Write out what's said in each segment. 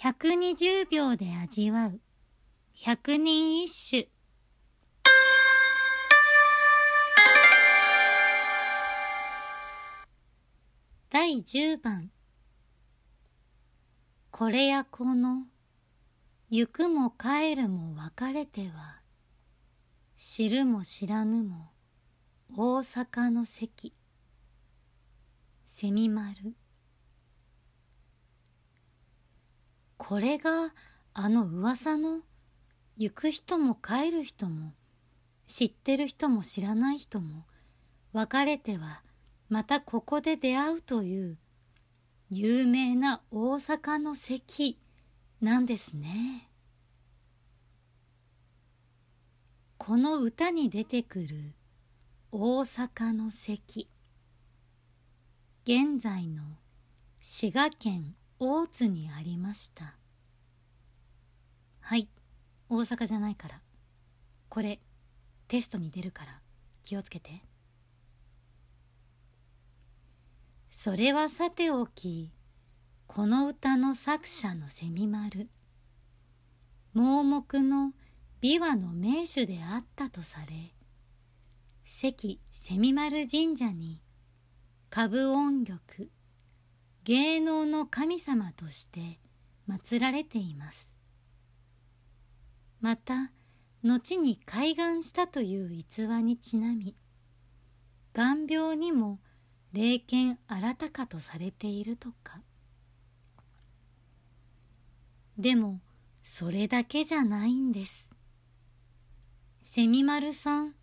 120秒で味わう。百人一首。第10番。これやこの行くも帰るも別れては知るも知らぬも大阪の関。蝉丸。これがあの噂の行く人も帰る人も知ってる人も知らない人も別れてはまたここで出会うという有名な大阪の関なんですね。この歌に出てくる大阪の関現在の滋賀県大津にありましたはい。大阪じゃないから。これテストに出るから。気をつけて。それはさておきこの歌の作者の蝉丸。盲目の琵琶の名手であったとされ関蝉丸神社に歌舞音曲芸能の神様として祀られています。また後に開眼したという逸話にちなみ眼病にも霊剣新たかとされているとか。でもそれだけじゃないんです。蝉丸さん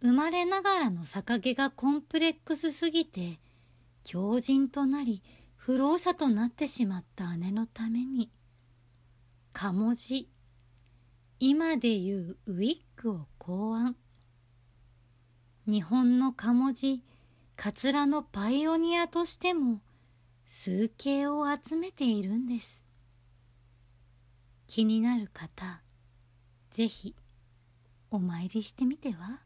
生まれながらの逆毛がコンプレックスすぎて強靭となり不老者となってしまった姉のためにかもじ今でいうウィッグを考案。日本のかもじカツラのパイオニアとしても数形を集めているんです。気になる方ぜひお参りしてみては？